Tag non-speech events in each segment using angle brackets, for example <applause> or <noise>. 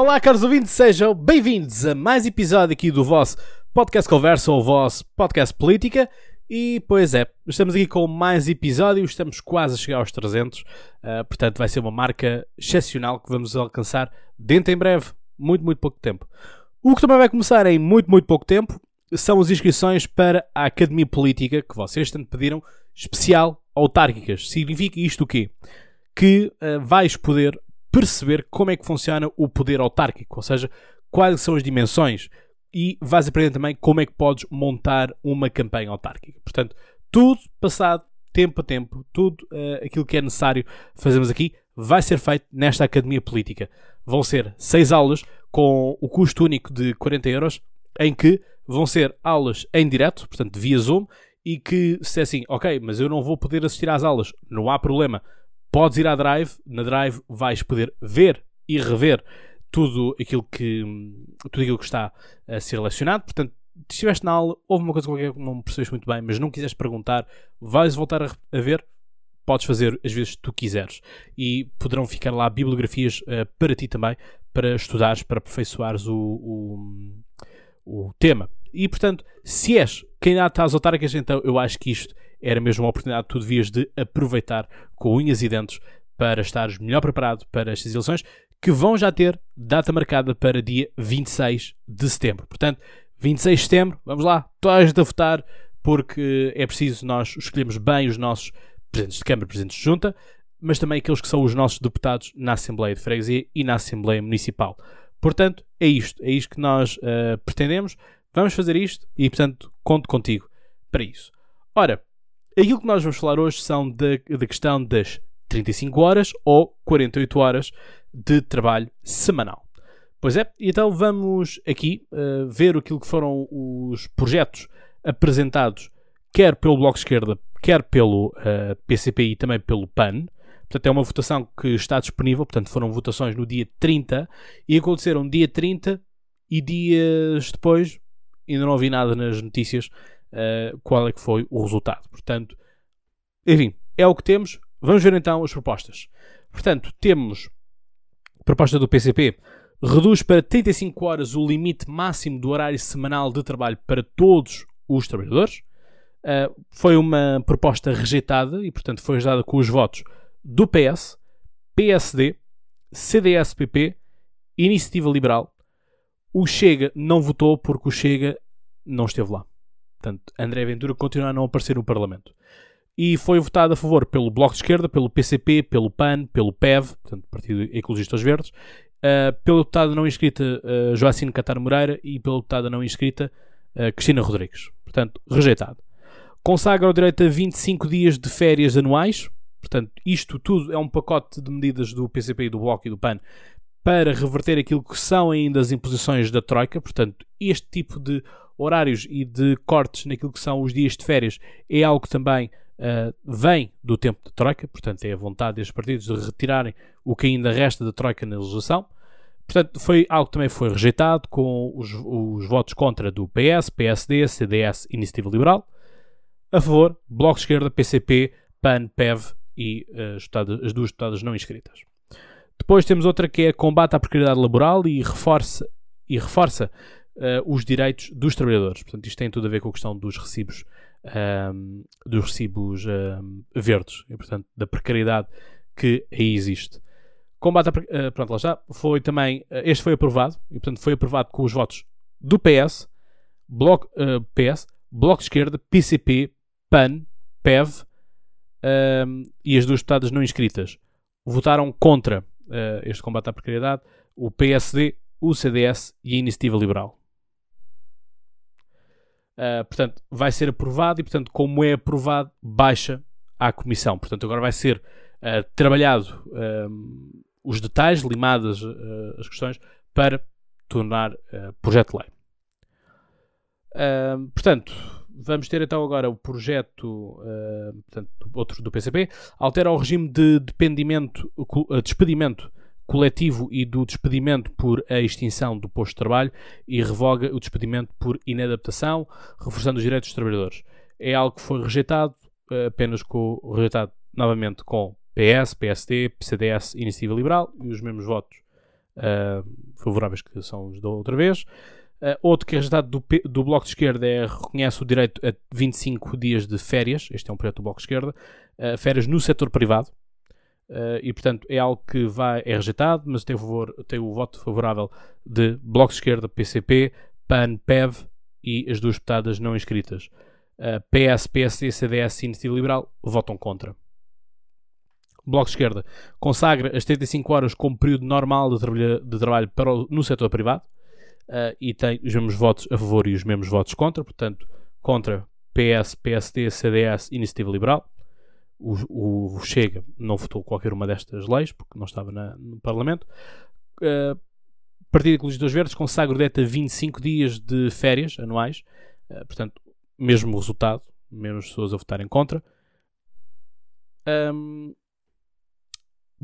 Olá, caros ouvintes, sejam bem-vindos a mais episódio aqui do vosso podcast Conversa ou vosso podcast Política. E, pois é, estamos aqui com mais episódios, estamos quase a chegar aos 300, uh, portanto vai ser uma marca excepcional que vamos alcançar dentro em breve, muito, muito pouco tempo. O que também vai começar em muito, muito pouco tempo são as inscrições para a Academia Política, que vocês tanto pediram, especial autárquicas. Significa isto o quê? Que uh, vais poder perceber como é que funciona o poder autárquico, ou seja, quais são as dimensões e vais aprender também como é que podes montar uma campanha autárquica. Portanto, tudo passado tempo a tempo, tudo uh, aquilo que é necessário fazermos aqui vai ser feito nesta Academia Política. Vão ser seis aulas com o custo único de 40 euros, em que vão ser aulas em direto, portanto via Zoom, e que se é assim, ok, mas eu não vou poder assistir às aulas, não há problema. Podes ir à Drive, na Drive vais poder ver e rever tudo aquilo que, tudo aquilo que está a ser relacionado. Portanto, se estiveste na aula, houve uma coisa qualquer que não percebeste muito bem, mas não quiseste perguntar, vais voltar a, a ver, podes fazer as vezes que tu quiseres. E poderão ficar lá bibliografias uh, para ti também, para estudares, para aperfeiçoares o, o, o tema. E portanto, se és candidato às autárquicas, então eu acho que isto era mesmo uma oportunidade que tu devias de aproveitar com unhas e dentes para estares melhor preparado para estas eleições, que vão já ter data marcada para dia 26 de setembro. Portanto, 26 de setembro, vamos lá, toda a gente a votar, porque é preciso nós escolhermos bem os nossos presidentes de Câmara, presidentes de Junta, mas também aqueles que são os nossos deputados na Assembleia de Freguesia e na Assembleia Municipal. Portanto, é isto, é isto que nós uh, pretendemos. Vamos fazer isto e, portanto, conto contigo para isso. Ora, aquilo que nós vamos falar hoje são da, questão das 35 horas ou 48 horas de trabalho semanal. Pois é, então vamos aqui uh, ver aquilo que foram os projetos apresentados, quer pelo Bloco de Esquerda, quer pelo uh, eh, PCP e também pelo PAN. Portanto, é uma votação que está disponível, portanto, foram votações no dia 30 e aconteceram dia 30 e dias depois, ainda não ouvi nada nas notícias, uh, qual é que foi o resultado. Portanto, enfim, é o que temos. Vamos ver então as propostas. Portanto, temos proposta do PCP reduz para 35 horas o limite máximo do horário semanal de trabalho para todos os trabalhadores. Uh, foi uma proposta rejeitada e, portanto, foi rejeitada com os votos do PS, PSD, CDS-PP, Iniciativa Liberal. O Chega não votou porque o Chega não esteve lá. Portanto, André Ventura continua a não aparecer no Parlamento e foi votado a favor pelo Bloco de Esquerda, pelo PCP, pelo PAN, pelo PEV, portanto, Partido Ecologistas Verdes, uh, pelo deputado não inscrita uh, Joacine Catar Moreira e pelo deputado não inscrita uh, Cristina Rodrigues. Portanto, rejeitado. Consagra o direito a 25 dias de férias anuais. Portanto, isto tudo é um pacote de medidas do PCP e do Bloco e do PAN para reverter aquilo que são ainda as imposições da Troika. Portanto, este tipo de horários e de cortes naquilo que são os dias de férias é algo que também uh, vem do tempo da Troika, portanto é a vontade destes partidos de retirarem o que ainda resta da Troika na legislação. Portanto, foi algo que também foi rejeitado com os, os votos contra do PS, PSD, CDS e Iniciativa Liberal. A favor, Bloco de Esquerda, PCP, PAN, PEV e uh, as duas deputadas não inscritas. Depois temos outra que é combate à precariedade laboral e reforça, e reforça uh, os direitos dos trabalhadores. Portanto, isto tem tudo a ver com a questão dos recibos um, dos recibos um, verdes e, portanto, da precariedade que aí existe. Combate a, uh, pronto, lá está. Foi também, uh, este foi aprovado e, portanto, foi aprovado com os votos do PS, Bloco, PS, Bloco de Esquerda, PCP, PAN, PEV um, e as duas deputadas não inscritas votaram contra este combate à precariedade, o PSD, o CDS e a Iniciativa Liberal. Uh, portanto, vai ser aprovado e, portanto, como é aprovado, baixa à Comissão. Portanto, agora vai ser uh, trabalhado uh, os detalhes, limadas as questões, para tornar projeto de lei. portanto, vamos ter então agora o projeto portanto, outro do PCP, altera o regime de dependimento, despedimento coletivo e do despedimento por a extinção do posto de trabalho e revoga o despedimento por inadaptação, reforçando os direitos dos trabalhadores. É algo que foi rejeitado, eh, apenas com, rejeitado novamente com PS, PSD, CDS, Iniciativa Liberal e os mesmos votos uh, favoráveis que são os da outra vez. Uh, outro que é rejeitado do, do Bloco de Esquerda é reconhece o direito a 25 dias de férias. Este é um projeto do Bloco de Esquerda. Uh, férias no setor privado. Uh, e, portanto, é algo que vai, é rejeitado, mas tem, favor, tem o voto favorável de Bloco de Esquerda, PCP, PAN, PEV e as duas deputadas não inscritas. PS, PSD, CDS e Iniciativa Liberal votam contra. Bloco de Esquerda consagra as 35 horas como período normal de, de trabalho para o, no setor privado uh, e tem os mesmos votos a favor e os mesmos votos contra, portanto, contra PS, PSD, CDS, Iniciativa Liberal. O, o Chega não votou qualquer uma destas leis, porque não estava na, no Parlamento. Uh, Partido Ecologista dos Verdes consagra o direito a 25 dias de férias anuais, uh, portanto, mesmo resultado, menos pessoas a votarem contra. Um,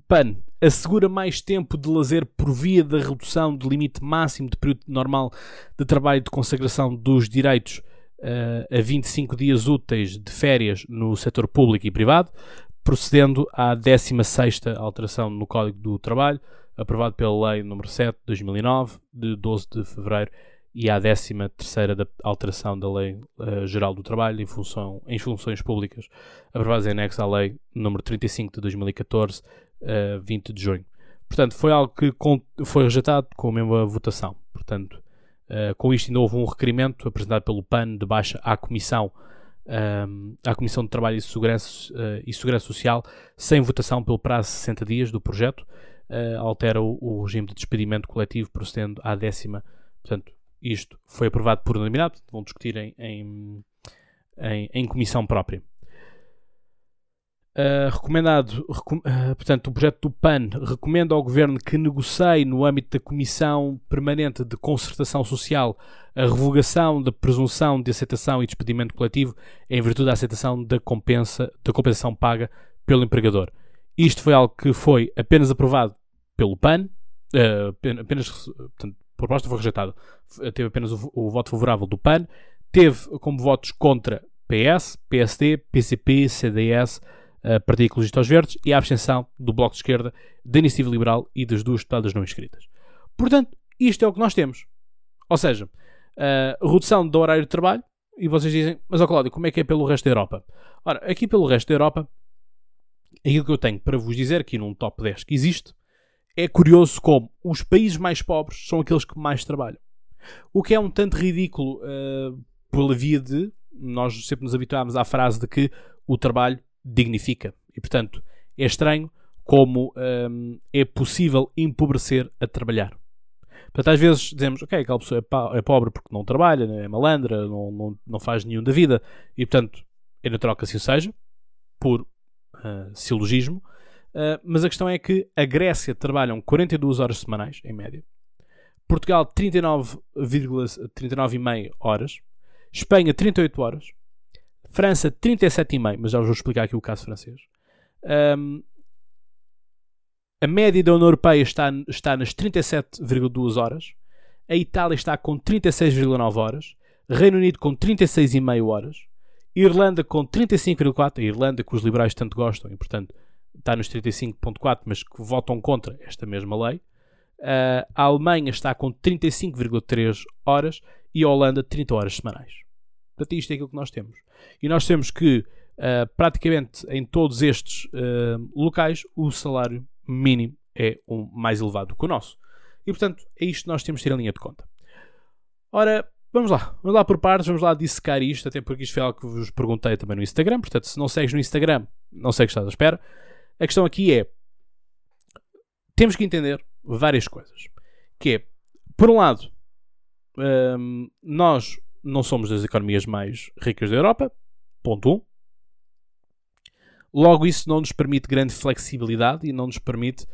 PAN assegura mais tempo de lazer por via da redução do limite máximo de período normal de trabalho de consagração dos direitos uh, a 25 dias úteis de férias no setor público e privado, procedendo à 16ª alteração no Código do Trabalho, aprovado pela Lei nº 7 de 2009, de 12 de fevereiro, e à 13ª alteração da Lei uh, Geral do Trabalho em, função, em funções públicas, aprovadas em anexo à Lei nº 35 de 2014, uh, 20 de junho. Portanto, foi algo que foi rejeitado com a mesma votação. Portanto, uh, com isto ainda houve um requerimento apresentado pelo PAN de baixa à Comissão, um, à Comissão de Trabalho e Segurança, uh, e Segurança Social, sem votação pelo prazo de 60 dias do projeto, uh, altera o, o, regime de despedimento coletivo, procedendo à décima. Portanto, isto foi aprovado por unanimidade, vão discutir em, em, em, em comissão própria. Uh, recomendado, recom uh, portanto, o projeto do PAN recomenda ao Governo que negocie no âmbito da Comissão Permanente de Concertação Social a revogação da presunção de aceitação e despedimento coletivo em virtude da aceitação da, compensa, da compensação paga pelo empregador. Isto foi algo que foi apenas aprovado pelo PAN, uh, apenas, portanto, a proposta foi rejeitada, teve apenas o, o voto favorável do PAN, teve como votos contra PS, PSD, PCP, CDS, Partido Ecologista aos Verdes e a abstenção do Bloco de Esquerda, da Iniciativa Liberal e das duas deputadas não inscritas. Portanto, isto é o que nós temos. Ou seja, redução do horário de trabalho, e vocês dizem, mas ó Cláudio, como é que é pelo resto da Europa? Ora, aqui pelo resto da Europa, aquilo que eu tenho para vos dizer aqui num top 10 que existe, é curioso como os países mais pobres são aqueles que mais trabalham. O que é um tanto ridículo uh, pela via de nós sempre nos habituámos à frase de que o trabalho dignifica. E, portanto, é estranho como hum, é possível empobrecer a trabalhar. Portanto, às vezes dizemos, ok, aquela pessoa é, é pobre porque não trabalha, é malandra, não, não, não faz nenhum da vida, e portanto, é natural que assim seja, por uh, silogismo, uh, mas a questão é que a Grécia trabalham 42 horas semanais, em média, Portugal 39,5 39 horas, Espanha 38 horas, França 37,5, mas já vos vou explicar aqui o caso francês. Um, a média da União Europeia está, está nas 37,2 horas. A Itália está com 36,9 horas. Reino Unido com 36,5 horas. Irlanda com 35,4. A Irlanda que os liberais tanto gostam e, portanto, está nos 35,4, mas que votam contra esta mesma lei. Uh, a Alemanha está com 35,3 horas e a Holanda 30 horas semanais. Portanto, isto é aquilo que nós temos. E nós temos que, uh, praticamente em todos estes uh, locais, o salário mínimo é o mais elevado que o nosso. E, portanto, é isto que nós temos de ter em linha de conta. Ora, vamos lá. Vamos lá por partes, vamos lá dissecar isto, até porque isto foi algo que vos perguntei também no Instagram. Portanto, se não segues no Instagram, não sei que estás à espera. A questão aqui é, temos que entender várias coisas. Que é, por um lado, um, nós não somos das economias mais ricas da Europa. Ponto 1. Um. Logo, isso não nos permite grande flexibilidade e não nos permite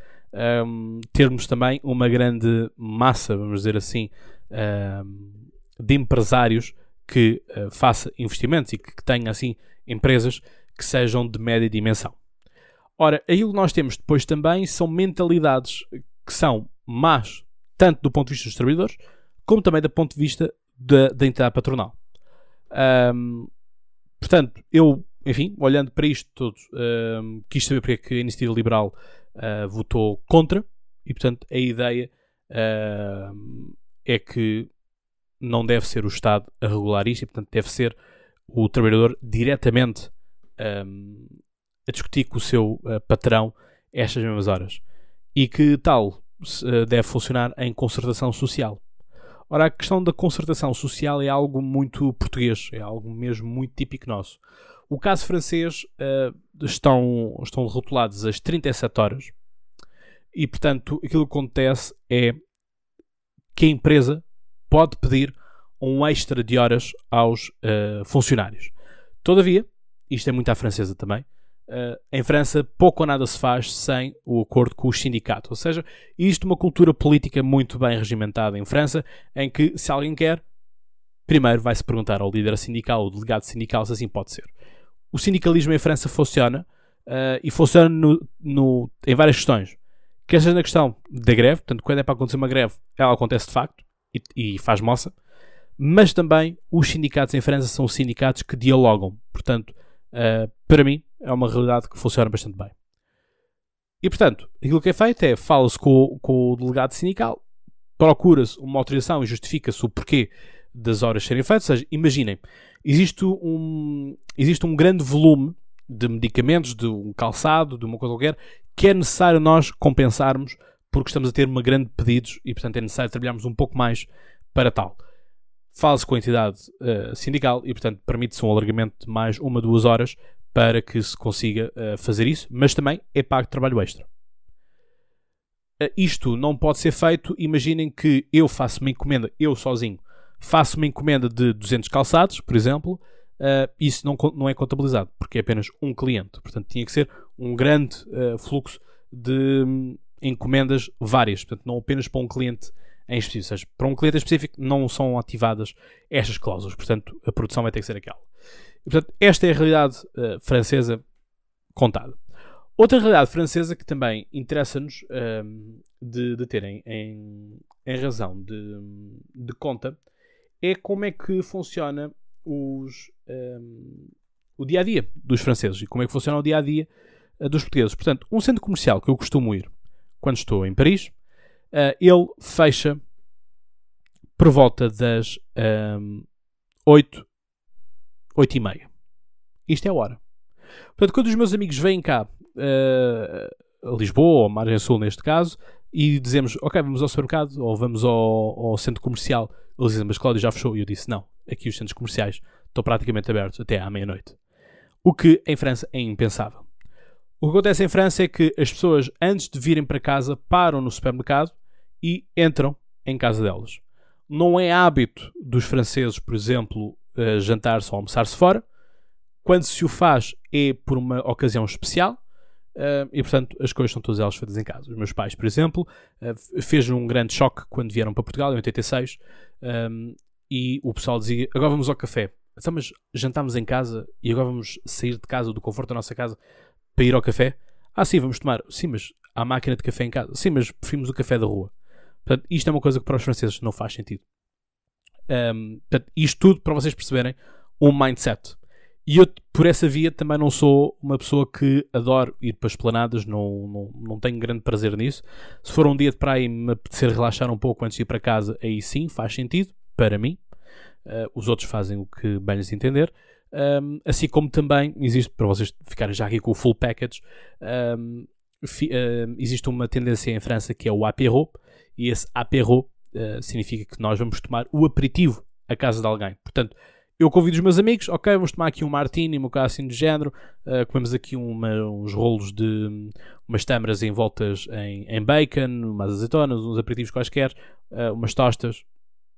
um, termos também uma grande massa, vamos dizer assim, um, de empresários que uh, faça investimentos e que, que tenha assim empresas que sejam de média dimensão. Ora, aquilo que nós temos depois também são mentalidades que são más, tanto do ponto de vista dos trabalhadores, como também do ponto de vista da, da entidade patronal. Um, portanto, eu, enfim, olhando para isto tudo, um, quis saber porque é que a Iniciativa Liberal uh, votou contra e, portanto, a ideia uh, é que não deve ser o Estado a regular isto e, portanto, deve ser o trabalhador diretamente um, a discutir com o seu uh, patrão estas mesmas horas. E que tal uh, deve funcionar em concertação social. Ora, a questão da concertação social é algo muito português, é algo mesmo muito típico nosso. O caso francês uh, estão, estão rotulados as 37 horas e, portanto, aquilo que acontece é que a empresa pode pedir um extra de horas aos uh, funcionários. Todavia, isto é muito à francesa também, uh, em França pouco ou nada se faz sem o acordo com os sindicatos. Ou seja, isto é uma cultura política muito bem regimentada em França, em que se alguém quer, primeiro vai-se perguntar ao líder sindical ou delegado sindical se assim pode ser. O sindicalismo em França funciona uh, e funciona no, no, em várias questões. Quer seja na questão da greve, portanto, quando é para acontecer uma greve, ela acontece de facto e, e faz moça mas também os sindicatos em França são sindicatos que dialogam. Portanto, uh, para mim, é uma realidade que funciona bastante bem. E, portanto, aquilo que é feito é fala-se com, com, o delegado sindical, procura-se uma autorização e justifica-se o porquê das horas serem feitas. Ou seja, imaginem, existe um, existe um grande volume de medicamentos, de um calçado, de uma coisa qualquer, que é necessário nós compensarmos porque estamos a ter uma grande pedidos e, portanto, é necessário trabalharmos um pouco mais para tal fala-se com a entidade uh, sindical e, portanto, permite-se um alargamento de mais uma, duas horas para que se consiga uh, fazer isso, mas também é pago trabalho extra. Uh, isto não pode ser feito. Imaginem que eu faço uma encomenda, eu sozinho, faço uma encomenda de 200 calçados, por exemplo, isso não, não é contabilizado, porque é apenas um cliente. Portanto, tinha que ser um grande fluxo de um, encomendas várias, portanto, não apenas para um cliente em específico. Ou seja, para um cliente específico não são ativadas estas cláusulas. Portanto, a produção vai ter que ser aquela. E, portanto, esta é a realidade uh, francesa contada. Outra realidade francesa que também interessa-nos uh, de, de terem em, em razão de, de, conta é como é que funciona os, um, o dia a dia dos franceses e como é que funciona o dia a dia uh, dos portugueses. Portanto, um centro comercial que eu costumo ir quando estou em Paris Uh, ele fecha por volta das um, 8, 8 e meia. Isto é a hora. Portanto, quando os meus amigos vêm cá uh, Lisboa, ou Margem Sul neste caso, e dizemos, ok, vamos ao supermercado ou vamos ao, ao centro comercial, eles dizem, mas Cláudio já fechou. E eu disse, não, aqui os centros comerciais estão praticamente abertos até à meia-noite. O que em França é impensável. O que acontece em França é que as pessoas, antes de virem para casa, param no supermercado e entram em casa delas. Não é hábito dos franceses, por exemplo, uh, jantar-se ou almoçar-se fora. Quando se o faz é por uma ocasião especial uh, e, portanto, as coisas são todas elas feitas em casa. Os meus pais, por exemplo, uh, fez um grande choque quando vieram para Portugal, em 86, um, ehm, e o pessoal dizia: agora vamos ao café. Então, mas jantámos em casa e agora vamos sair de casa, do conforto da nossa casa, para ir ao café? Ah, sim, vamos tomar. Sim, mas há máquina de café em casa. Sim, mas preferimos o café da rua. Portanto, isto é uma coisa que para os franceses não faz sentido. Um, portanto, isto tudo para vocês perceberem um mindset. E eu, por essa via, também não sou uma pessoa que adoro ir para esplanadas, não, não, não tenho grande prazer nisso. Se for um dia de praia e me apetecer relaxar um pouco antes de ir para casa, aí sim faz sentido, para mim. Uh, os outros fazem o que bem lhes entender. Um, assim como também existe, para vocês ficarem já aqui com o full package, um, fi, existe uma tendência em França que é o apéro, e esse apéro uh, significa que nós vamos tomar o aperitivo à casa de alguém. Portanto, eu convido os meus amigos, ok, vamos tomar aqui um martini, um bocado assim de género, uh, comemos aqui uma, uns rolos de umas tâmaras envoltas em, em bacon, umas azeitonas, uns aperitivos quaisquer, uh, umas tostas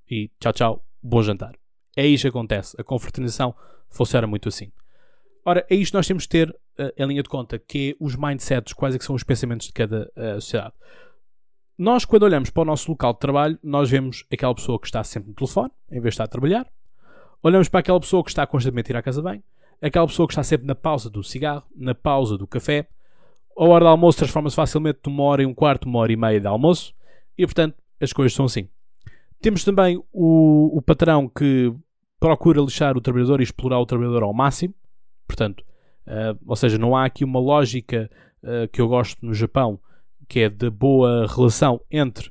e tchau, tchau, bom jantar. É isto que acontece. A confraternização funciona muito assim. Ora, é isto que nós temos de ter uh, em linha de conta, que é os mindsets, quais é que são os pensamentos de cada sociedade nós, quando olhamos para o nosso local de trabalho, nós vemos aquela pessoa que está sempre no telefone, em vez de estar a trabalhar. Olhamos para aquela pessoa que está constantemente a ir à casa bem. Aquela pessoa que está sempre na pausa do cigarro, na pausa do café. A hora do almoço transforma-se facilmente de uma hora e um quarto, uma hora e meia de almoço. E, portanto, as coisas são assim. Temos também o, o patrão que procura lixar o trabalhador e explorar o trabalhador ao máximo. Portanto, uh, ou seja, não há aqui uma lógica uh, que eu gosto no Japão, que é de boa relação entre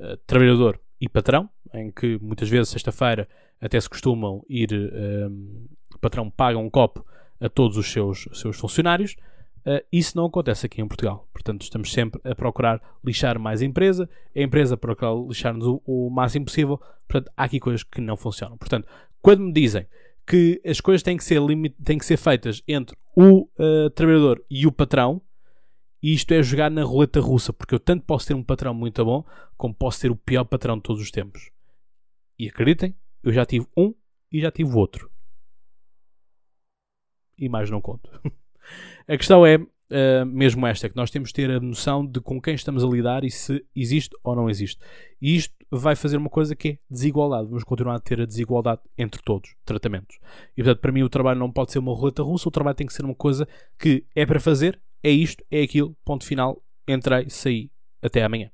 uh, trabalhador e patrão, em que muitas vezes, sexta-feira, até se costumam ir, um, o patrão paga um copo a todos os seus, seus funcionários. Uh, isso não acontece aqui em Portugal. Portanto, estamos sempre a procurar lixar mais a empresa, a empresa procura lixar-nos o, o, máximo possível. Portanto, há aqui coisas que não funcionam. Portanto, quando me dizem que as coisas têm que ser, têm que ser feitas entre o uh, trabalhador e o patrão, isto é jogar na roleta russa, porque eu tanto posso ter um patrão muito bom, como posso ter o pior patrão de todos os tempos. E acreditem, eu já tive um e já tive outro. E mais não conto. <laughs> a questão é uh, mesmo esta, que nós temos de ter a noção de com quem estamos a lidar e se existe ou não existe. E isto vai fazer uma coisa que é desigualdade. Vamos continuar a ter a desigualdade entre todos, tratamentos. E portanto, para mim, o trabalho não pode ser uma roleta russa, o trabalho tem que ser uma coisa que é para fazer, é isto, é aquilo, ponto final, entrei, saí, até amanhã.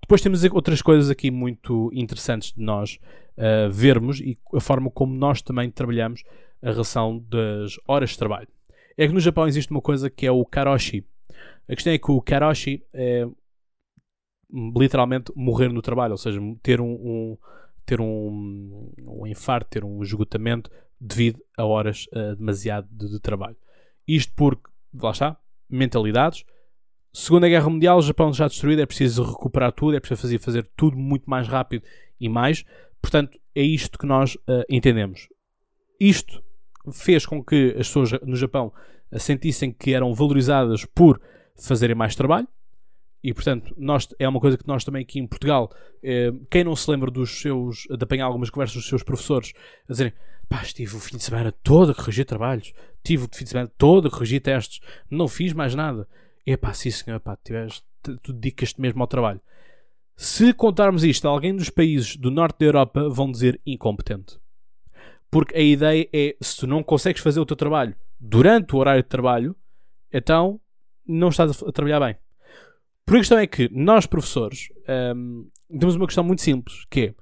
Depois temos outras coisas aqui muito interessantes de nós uh, vermos e a forma como nós também trabalhamos a relação das horas de trabalho. É que no Japão existe uma coisa que é o karoshi. A questão é que o karoshi é literalmente morrer no trabalho, ou seja, ter um, um ter um, um, infarto, ter um esgotamento devido a horas uh, demasiado de, de, trabalho. Isto porque, lá está, mentalidades. Segunda Guerra Mundial, o Japão já destruído, é preciso recuperar tudo, é preciso fazer, fazer tudo muito mais rápido e mais. Portanto, é isto que nós uh, entendemos. Isto fez com que as pessoas no Japão sentissem que eram valorizadas por fazerem mais trabalho. E portanto, nós, é uma coisa que nós também aqui em Portugal, eh, quem não se lembra dos seus, de apanhar algumas conversas dos seus professores a dizerem pá, estive o fim de semana todo a corrigir trabalhos, tive o fim de semana todo a corrigir testes, não fiz mais nada. E pá, sim senhor, pá, tiveste, tu dedicas-te mesmo ao trabalho. Se contarmos isto a alguém dos países do norte da Europa, vão dizer incompetente. Porque a ideia é, se tu não consegues fazer o teu trabalho durante o horário de trabalho, então não estás a trabalhar bem. Por a questão é que nós, professores, um, temos uma questão muito simples, que é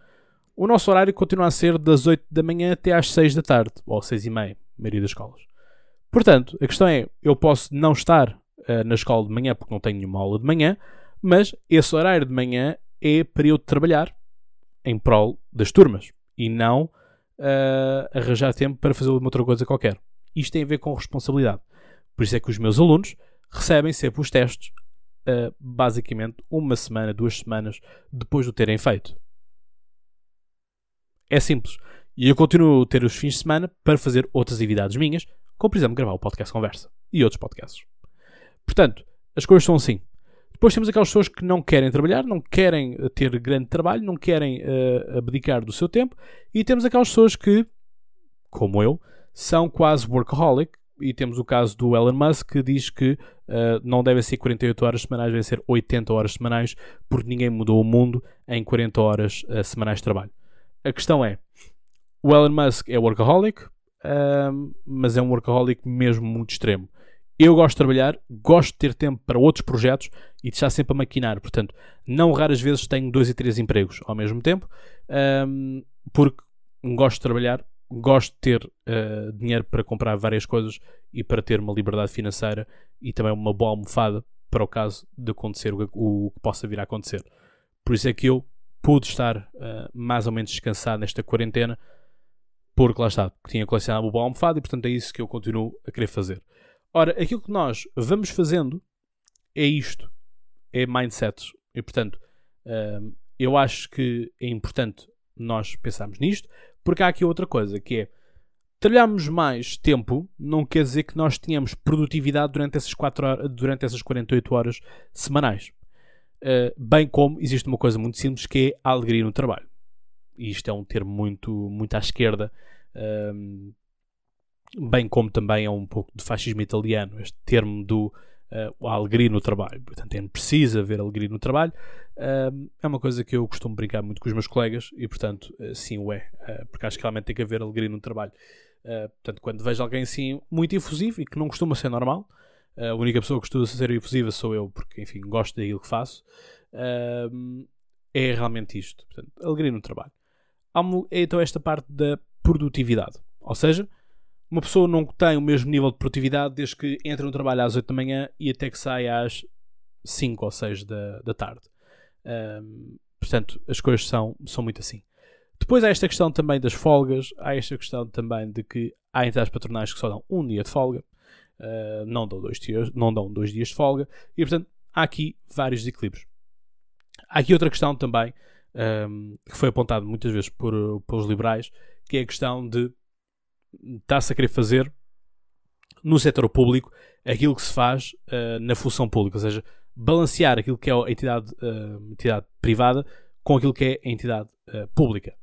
o nosso horário continua a ser das 8 da manhã até às 6 da tarde, ou 6 e meia, maioria das escolas. Portanto, a questão é, eu posso não estar uh, na escola de manhã porque não tenho nenhuma aula de manhã, mas esse horário de manhã é para eu trabalhar em prol das turmas e não uh, arranjar tempo para fazer uma outra coisa qualquer. Isto tem a ver com responsabilidade. Por isso é que os meus alunos recebem sempre os testes, uh, basicamente uma semana, duas semanas depois de o terem feito. É simples. E eu continuo a ter os fins de semana para fazer outras atividades minhas, como por exemplo gravar o podcast Conversa e outros podcasts. Portanto, as coisas são assim. Depois temos aquelas pessoas que não querem trabalhar, não querem eh, ter grande trabalho, não querem uh, abdicar do seu tempo, e temos aquelas pessoas que, como eu, são quase workaholic. E temos o caso do Elon Musk que diz que uh, não devem ser 48 horas semanais, devem ser 80 horas semanais, porque ninguém mudou o mundo em 40 horas uh, semanais de trabalho. A questão é: o Elon Musk é workaholic, mas é um workaholic mesmo muito extremo. Eu gosto de trabalhar, gosto de ter tempo para outros projetos e de estar sempre a maquinar. Portanto, não raras vezes tenho dois e três empregos ao mesmo tempo, um, porque gosto de trabalhar, gosto de ter uh, dinheiro para comprar várias coisas e para ter uma liberdade financeira e também uma boa almofada para o caso de acontecer o, o que possa vir a acontecer. Por isso é que eu pude estar uh, mais ou menos descansado nesta quarentena, porque lá está, tinha colecionado uma boa almofada e portanto é isso que eu continuo a querer fazer. Ora, aquilo que nós vamos fazendo é isto, é mindset. E portanto, hum, eu acho que é importante nós pensarmos nisto, porque há aqui outra coisa que é trabalharmos mais tempo não quer dizer que nós tenhamos produtividade durante essas, 4 horas, durante essas 48 horas semanais. Uh, bem como existe uma coisa muito simples que é a alegria no trabalho. E isto é um termo muito, muito à esquerda. Um, bem como também é um pouco de fascismo italiano, este termo do uh, alegria no trabalho. Portanto, é preciso haver alegria no trabalho. Uh, é uma coisa que eu costumo brincar muito com os meus colegas e, portanto, uh, sim o é, porque acho que realmente tem que haver alegria no trabalho. portanto, quando vejo alguém assim muito efusivo e que não costuma ser normal, a única pessoa que costuma ser efusiva sou eu, porque, enfim, gosto daquilo que faço, é realmente isto. Portanto, alegria no trabalho. Há então esta parte da produtividade. Ou seja, uma pessoa não tem o mesmo nível de produtividade desde que entra no trabalho às 8 da manhã e até que sai às 5 ou 6 da, da tarde. Um, portanto, as coisas são, são muito assim. Depois há esta questão também das folgas, há esta questão também de que há entidades patronais que só dão um dia de folga, uh, não, dão dois dias, não dão dois dias de folga, e portanto há aqui vários desequilíbrios. Há aqui outra questão também, um, que foi apontado muitas vezes por, pelos liberais, que é a questão de está-se a querer fazer no setor público aquilo que se faz uh, na função pública, ou seja, balancear aquilo que é a entidade, uh, entidade privada com aquilo que é a entidade uh, pública.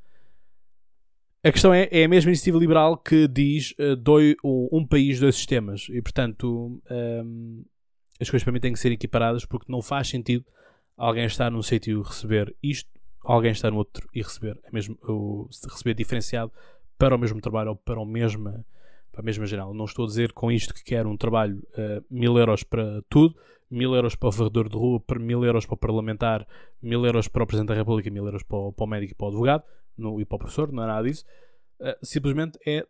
A questão é, é a mesma iniciativa liberal que diz uh, doi, um, um, país, dois sistemas. E, portanto, um, as coisas para mim têm que ser equiparadas porque não faz sentido alguém estar num sítio e receber isto, alguém estar no outro e receber, mesmo, o, receber diferenciado para o mesmo trabalho ou para, o mesma, para a mesma geral. Não estou a dizer com isto que quero um trabalho uh, mil euros para tudo, mil euros para o varredor de rua, mil euros para o parlamentar, mil euros para o Presidente da República, mil euros para o, para o médico e para o advogado no, e para o professor, não é nada disso. Uh, simplesmente é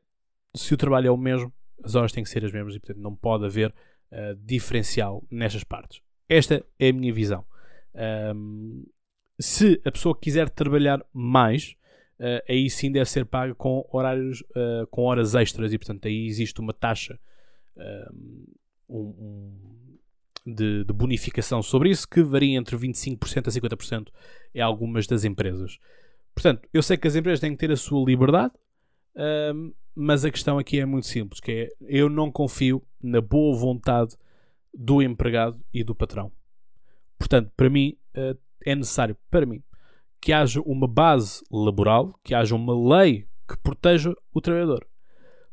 se o trabalho é o mesmo, as horas têm que ser as mesmas e portanto não pode haver uh, diferencial nestas partes. Esta é a minha visão. Um, se a pessoa quiser trabalhar mais, uh, aí sim deve ser paga com horários, uh, com horas extras e portanto aí existe uma taxa um, um, de, de, bonificação sobre isso que varia entre 25% a 50% em algumas das empresas. Portanto, eu sei que as empresas têm que ter a sua liberdade, um, mas a questão aqui é muito simples, que é eu não confio na boa vontade do empregado e do patrão. Portanto, para mim uh, é necessário, para mim, que haja uma base laboral, que haja uma lei que proteja o trabalhador.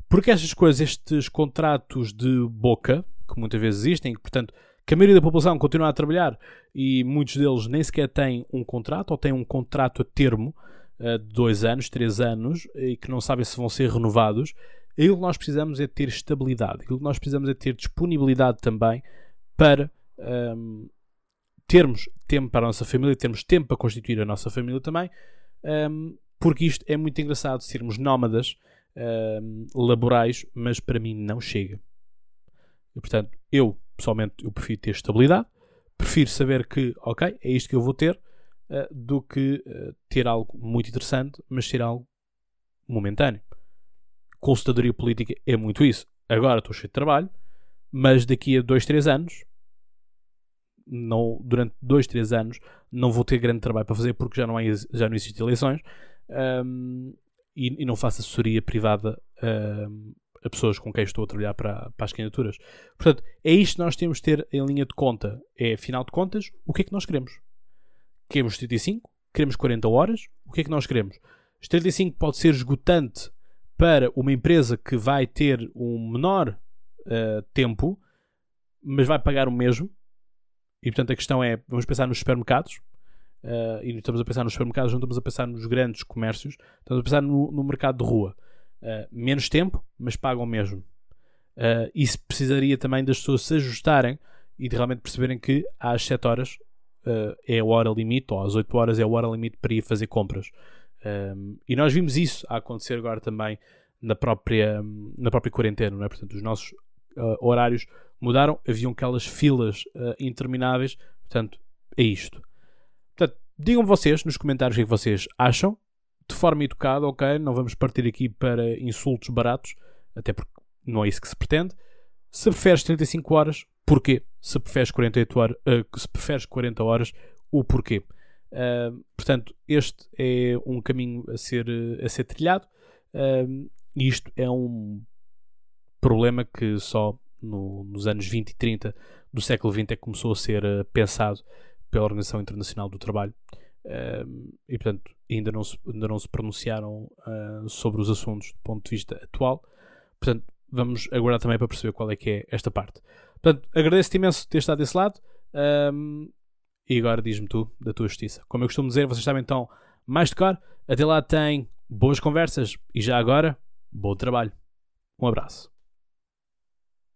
Porque estas coisas, estes contratos de boca, que muitas vezes existem, que, portanto, que a maioria da população continua a trabalhar e muitos deles nem sequer têm um contrato ou têm um contrato a termo, uh, de dois anos, três anos, e que não sabem se vão ser renovados, aquilo que nós precisamos é ter estabilidade, aquilo que nós precisamos é ter disponibilidade também para um, termos tempo para a nossa família, termos tempo para constituir a nossa família também, um, porque isto é muito engraçado, sermos nómadas um, laborais, mas para mim não chega. E, portanto, eu pessoalmente eu prefiro ter estabilidade, prefiro saber que, ok, é isto que eu vou ter, uh, do que uh, ter algo muito interessante, mas ter algo momentâneo. Consultadoria política é muito isso. Agora estou cheio de trabalho, mas daqui a 2, 3 anos, não, durante 2, 3 anos, não vou ter grande trabalho para fazer porque já não, há, já não existem eleições um, e, e, não faço assessoria privada um, a pessoas com quem estou a trabalhar para, para as candidaturas. Portanto, é isto que nós temos de ter em linha de conta. É, afinal de contas, o que é que nós queremos? Queremos 35? Queremos 40 horas? O que é que nós queremos? Os 35 pode ser esgotante para uma empresa que vai ter um menor uh, tempo, mas vai pagar o mesmo. E portanto a questão é: vamos pensar nos supermercados. Uh, e estamos a pensar nos supermercados, não estamos a pensar nos grandes comércios, estamos a pensar no, no mercado de rua. Uh, menos tempo, mas pagam mesmo. Uh, isso precisaria também das pessoas se ajustarem e de realmente perceberem que às 7 horas uh, é a hora limite, ou às 8 horas é a hora limite para ir fazer compras. Um, e nós vimos isso a acontecer agora também na própria, na própria quarentena, não é? Portanto, os nossos uh, horários mudaram, haviam aquelas filas uh, intermináveis, portanto, é isto. Portanto, digam vocês nos comentários o que, é que vocês acham, de forma educada, ok? Não vamos partir aqui para insultos baratos, até porque não é isso que se pretende. Se preferes 35 horas, porquê? Se preferes 48 horas, uh, se preferes 40 horas, o porquê? Uh, portanto, este é um caminho a ser, a ser trilhado uh, isto é um problema que só no, nos anos 20 e 30 do século XX é que começou a ser pensado pela Organização Internacional do Trabalho e portanto ainda não se, ainda não se pronunciaram sobre os assuntos do ponto de vista atual portanto vamos aguardar também para perceber qual é que é esta parte portanto agradeço-te imenso ter estado desse lado um, e agora diz-me tu da tua justiça. Como eu costumo dizer, vocês sabem então mais de cor. Até lá tem boas conversas e já agora, bom trabalho. Um abraço.